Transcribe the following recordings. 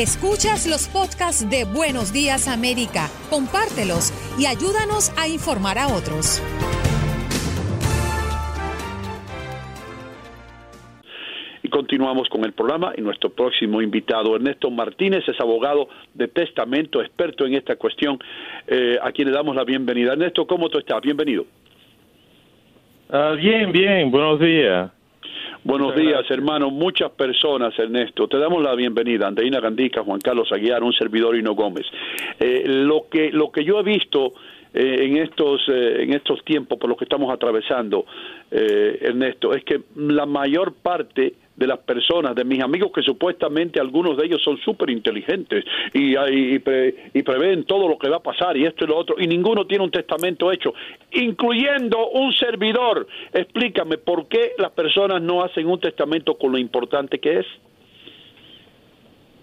Escuchas los podcasts de Buenos Días América, compártelos y ayúdanos a informar a otros. Y continuamos con el programa y nuestro próximo invitado, Ernesto Martínez, es abogado de testamento, experto en esta cuestión, eh, a quien le damos la bienvenida. Ernesto, ¿cómo tú estás? Bienvenido. Ah, bien, bien, buenos días. Buenos días, hermano. Muchas personas, Ernesto. Te damos la bienvenida. Andreina Gandica, Juan Carlos Aguiar, un servidor Hino Gómez. Eh, lo que lo que yo he visto eh, en estos eh, en estos tiempos por los que estamos atravesando, Ernesto, es que la mayor parte de las personas, de mis amigos que supuestamente algunos de ellos son súper inteligentes y, y, y, todo lo que va a pasar y esto y lo otro, y ninguno tiene un testamento hecho, incluyendo un servidor. Explícame por qué las personas no hacen un testamento con lo importante que es.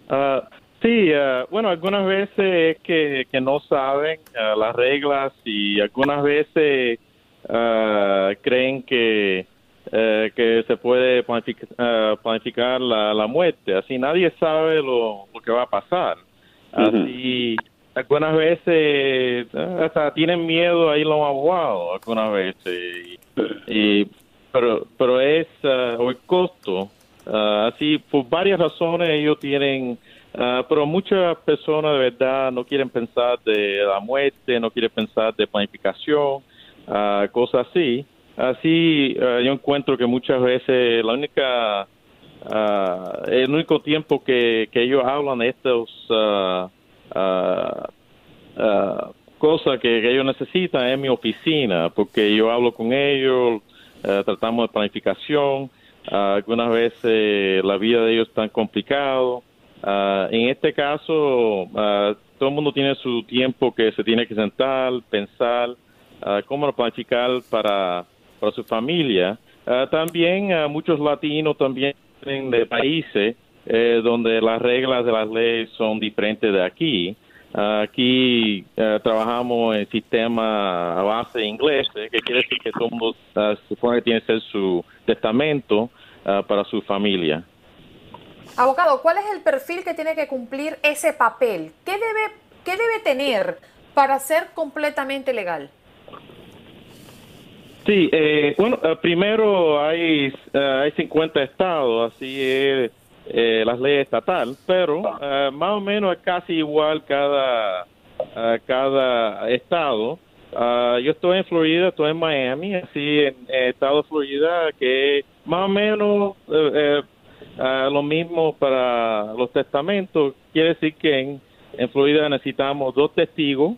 Ah, sí, ah, bueno, algunas veces es que, que no saben ah, las reglas y algunas veces creen que eh, que se puede planificar, la, la, muerte. Así nadie sabe lo, lo, que va a pasar. Así, algunas veces hasta tienen miedo a ir a los abogados, algunas veces. Y, pero, pero es o el costo. así, por varias razones ellos tienen... pero muchas personas de verdad no quieren pensar de la muerte, no quieren pensar de planificación, cosas así. Así, eh, yo encuentro que muchas veces la única, uh, el único tiempo que, que ellos hablan de estas uh, cosas que, ellos necesitan es mi oficina, porque yo hablo con ellos, tratamos de planificación, algunas veces la vida de ellos es tan complicado. en este caso, todo el mundo tiene su tiempo que se tiene que sentar, pensar cómo planificar para para su familia. Ah, también uh, muchos latinos también vienen de países eh, donde las reglas de las leyes son diferentes de aquí. Ah, aquí trabajamos en sistema a base inglés, eh, que quiere decir que todo el mundo supone que tiene que ser su testamento para su familia. Abogado, ¿cuál es el perfil que tiene que cumplir ese papel? ¿Qué debe, qué debe tener para ser completamente legal? Sí, eh, bueno, eh, primero hay, eh, hay 50 estados, así es eh, las leyes estatales, pero más o menos es casi igual cada, cada estado. yo estoy en Florida, estoy en Miami, así en el estado de Florida, que más o menos lo mismo para los testamentos. Quiere decir que en, en Florida necesitamos dos testigos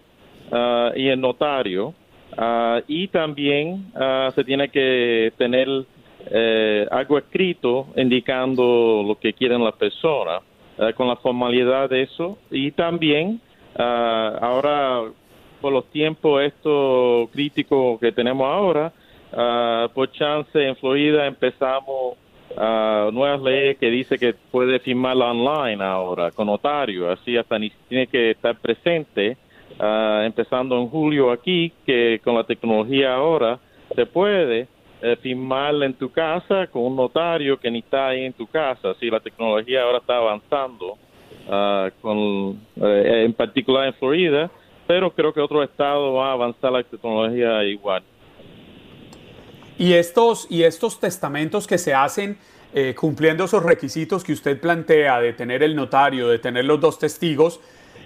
y el notario. Ah, y también ah, se tiene que tener eh, algo escrito indicando lo que quieren las personas eh, con la formalidad de eso. Y también ah, ahora por los tiempos estos críticos que tenemos ahora por chance en Florida empezamos nuevas leyes que dice que puede firmarla online ahora con notario así hasta ni tiene que estar presente Ah, empezando en julio aquí, que con la tecnología ahora se puede eh, firmar en tu casa con un notario que ni está ahí en tu casa. Si la tecnología ahora está avanzando, ah, con, eh, en particular en Florida, pero creo que otros estados van a avanzar la tecnología igual. Y estos, y estos testamentos que se hacen eh, cumpliendo esos requisitos que usted plantea de tener el notario, de tener los dos testigos,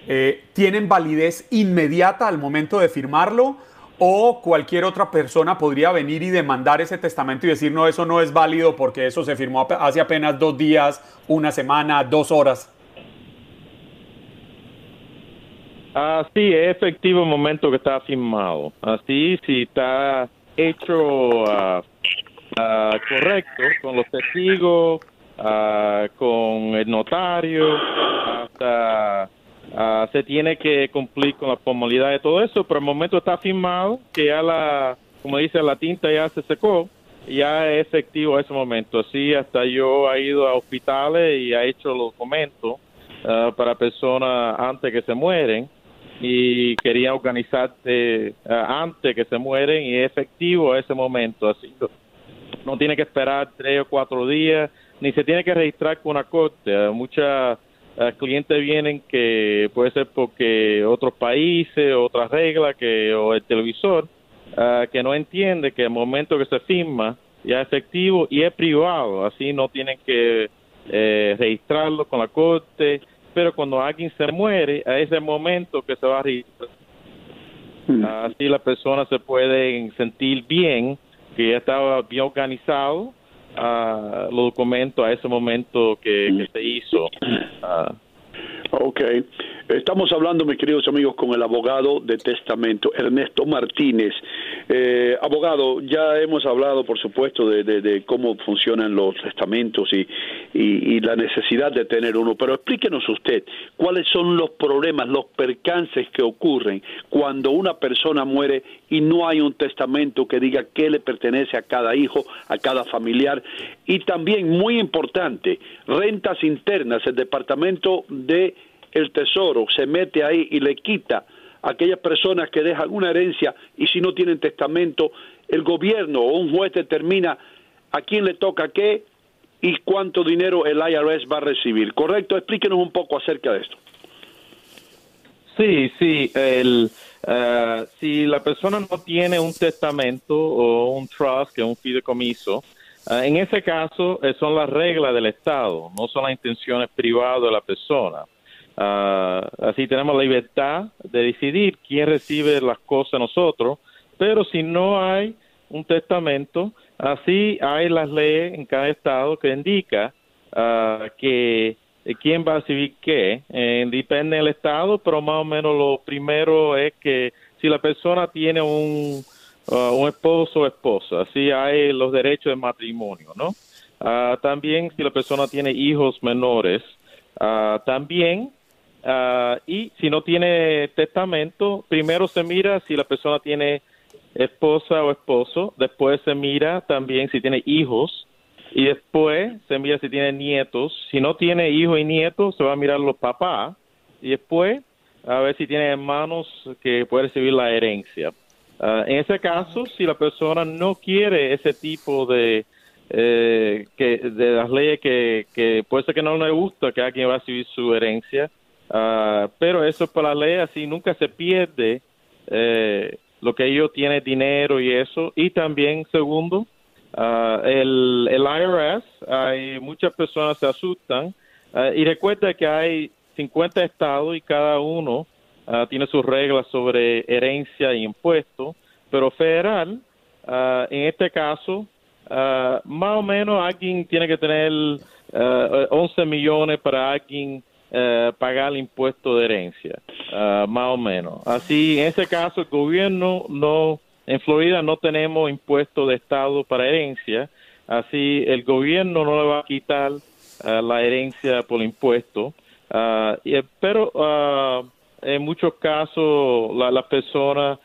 eh, ¿tienen validez inmediata al momento de firmarlo? ¿O cualquier otra persona podría venir y demandar ese testamento y decir, no, eso no es válido porque eso se firmó hace apenas dos días, una semana, dos horas? Así es efectivo el momento que está firmado. Así, si está hecho ah, ah, correcto con los testigos, ah, con el notario, hasta ah, se tiene que cumplir con la formalidad de todo eso, pero el momento está firmado, que ya la, como dice, la tinta ya se secó, ya es efectivo ese momento. Así hasta yo he ido a hospitales y he hecho los documentos ah, para personas antes que se mueren y quería organizarte ah, antes que se mueren y es efectivo ese momento. Así no tiene que esperar tres o cuatro días, ni se tiene que registrar con una corte. Muchas clientes vienen que puede ser porque otros países, otras reglas que o el televisor Ah, que no entiende que el momento que se firma ya es efectivo y es privado, así no tienen que eh, registrarlo con la corte, pero cuando alguien se muere, a ese momento que se va a registrar. Hmm. Así las personas se pueden sentir bien, que ya estaba bien organizado uh, los documentos a ese momento que, se hizo. Uh, Ok. Estamos hablando, mis queridos amigos, con el abogado de testamento, Ernesto Martínez. Eh, abogado, ya hemos hablado, por supuesto, de, cómo funcionan los testamentos y, y, la necesidad de tener uno, pero explíquenos usted cuáles son los problemas, los percances que ocurren cuando una persona muere y no hay un testamento que diga qué le pertenece a cada hijo, a cada familiar. Y también, muy importante, rentas internas, el departamento de el tesoro se mete ahí y le quita a aquellas personas que dejan una herencia y si no tienen testamento, el gobierno o un juez determina a quién le toca qué y cuánto dinero el IRS va a recibir. ¿Correcto? Explíquenos un poco acerca de esto. Sí, sí. El, eh, si la persona no tiene un testamento o un trust, que es un fideicomiso, eh, en ese caso eh, son las reglas del Estado, no son las intenciones privadas de la persona. Ah, así tenemos la libertad de decidir quién recibe las cosas nosotros, pero si no hay un testamento, así hay las leyes en cada estado que indica uh, que eh, quién va a recibir qué. Eh, depende del estado, pero más o menos lo primero es que si la persona tiene un, ah, un esposo o esposa, así hay los derechos de matrimonio, ¿no? también si la persona tiene hijos menores, también Ah, y si no tiene testamento, primero se mira si la persona tiene esposa o esposo, después se mira también si tiene hijos y después se mira si tiene nietos. Si no tiene hijos y nietos, se va a mirar los papás y después a ver si tiene hermanos que puede recibir la herencia. Ah, en ese caso, si la persona no quiere ese tipo de eh, que de las leyes que, que puede ser que no le gusta que alguien va a recibir su herencia, Ah, pero eso para la ley así nunca se pierde eh, lo que ellos tienen dinero y eso. Y también, segundo, ah, el, el IRS, hay muchas personas se asustan ah, y recuerda que hay 50 estados y cada uno tiene sus reglas sobre herencia y impuestos, pero federal, en este caso, más o menos alguien tiene que tener 11 millones para alguien eh, pagar el impuesto de herencia, uh, más o menos. Así, en ese caso, el gobierno no, en Florida no tenemos impuesto de Estado para herencia, así el gobierno no le va a quitar uh, la herencia por impuesto, uh, y, pero en muchos casos la, la persona,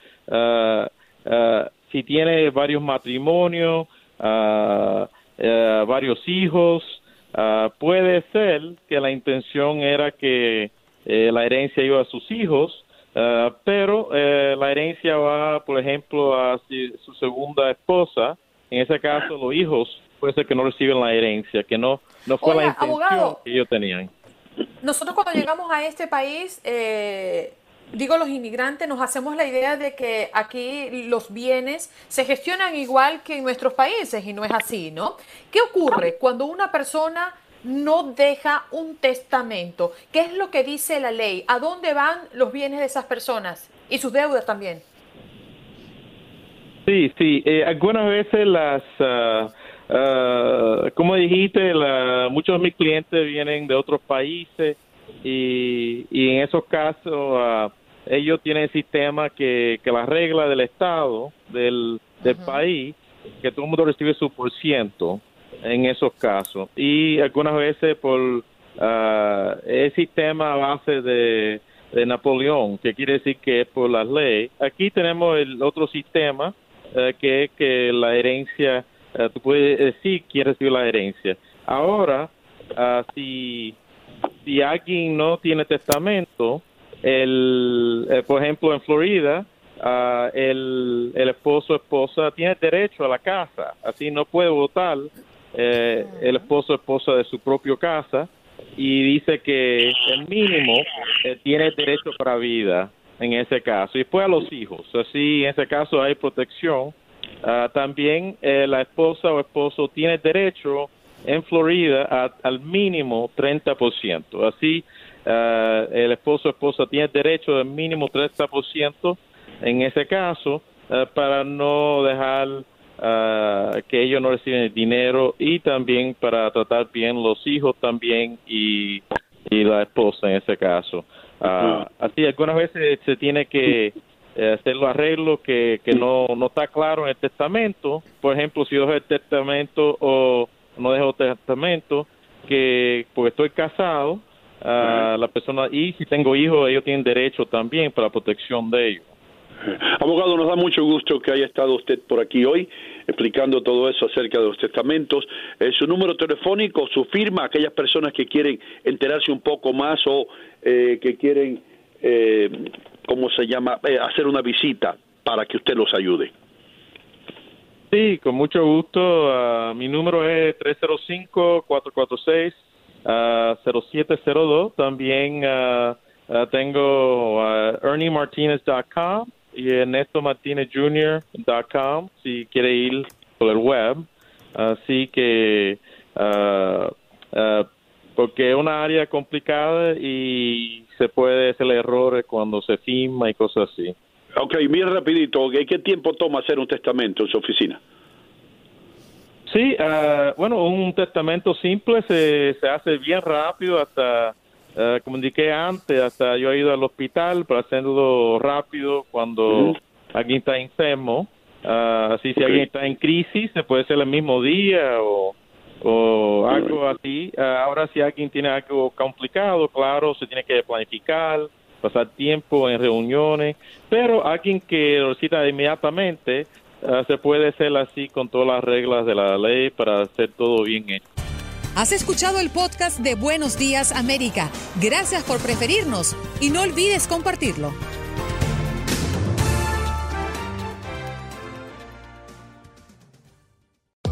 si tiene varios matrimonios, varios hijos, Ah, puede ser que la intención era que eh, la herencia iba a sus hijos, ah, pero eh, la herencia va, por ejemplo, a su segunda esposa. En ese caso, los hijos puede ser que no reciben la herencia, que no, no fue la intención que ellos tenían. Nosotros cuando llegamos a este país, eh, digo los inmigrantes, nos hacemos la idea de que aquí los bienes se gestionan igual que en nuestros países y no es así, ¿no? ¿Qué ocurre cuando una persona no deja un testamento? ¿Qué es lo que dice la ley? ¿A dónde van los bienes de esas personas y sus deudas también? Sí, sí. Eh, algunas veces las... Ah, ah, como dijiste, muchos de mis clientes vienen de otros países y, y en esos casos uh, ellos tienen el sistema que, que las reglas del Estado, del, del país, que todo el mundo recibe su por ciento en esos casos. Y algunas veces por uh, es sistema a base de, de Napoleón, que quiere decir que es por las leyes. Aquí tenemos el otro sistema, uh, que es que la herencia, uh, tú puedes decir quién recibe la herencia. Ahora, si, si alguien no tiene testamento, el, eh, por ejemplo, en Florida, el, el esposo o esposa tiene derecho a la casa, así no puede votar eh, el esposo o esposa de su propia casa y dice que el mínimo eh, tiene derecho para vida en ese caso y después a los hijos, así en ese caso hay protección. Ah, también eh, la esposa o esposo tiene derecho en Florida al mínimo 30%, así uh, el esposo o esposa tiene derecho al mínimo 30% en ese caso uh, para no dejar uh, que ellos no reciben dinero y también para tratar bien los hijos también y, y la esposa en ese caso. Así, algunas veces se tiene que hacer los arreglos que, que no, no está claro en el testamento. Por ejemplo, si yo dejo el testamento o no dejo testamento, que porque estoy casado, a la persona y si tengo hijos ellos tienen derecho también para la protección de ellos. Abogado, nos da mucho gusto que haya estado usted por aquí hoy explicando todo eso acerca de los testamentos. Eh, su número telefónico, su firma, aquellas personas que quieren enterarse un poco más o eh, que quieren, eh, ¿cómo se llama?, eh, hacer una visita para que usted los ayude. Sí, con mucho gusto. Uh, mi número es 305-446. Uh, 0702. También uh, uh, tengo ErnieMartinez.com y ErnestoMartinezJr.com si quiere ir por el web. Así que, porque es una área complicada y se puede hacer errores cuando se firma y cosas así. Ok, bien rapidito, ¿qué tiempo toma hacer un testamento en su oficina? Sí, uh, bueno, un testamento simple se, se hace bien rápido, hasta, uh, como indiqué antes, hasta yo he ido al hospital para hacerlo rápido cuando uh -huh. alguien está enfermo. Uh, así, si alguien está en crisis, se puede hacer el mismo día o, o algo así. Uh, ahora, si alguien tiene algo complicado, claro, se tiene que planificar, pasar tiempo en reuniones, pero alguien que lo necesita inmediatamente, Uh, se puede hacer así con todas las reglas de la ley para hacer todo bien hecho. Has escuchado el podcast de Buenos Días América. Gracias por preferirnos y no olvides compartirlo.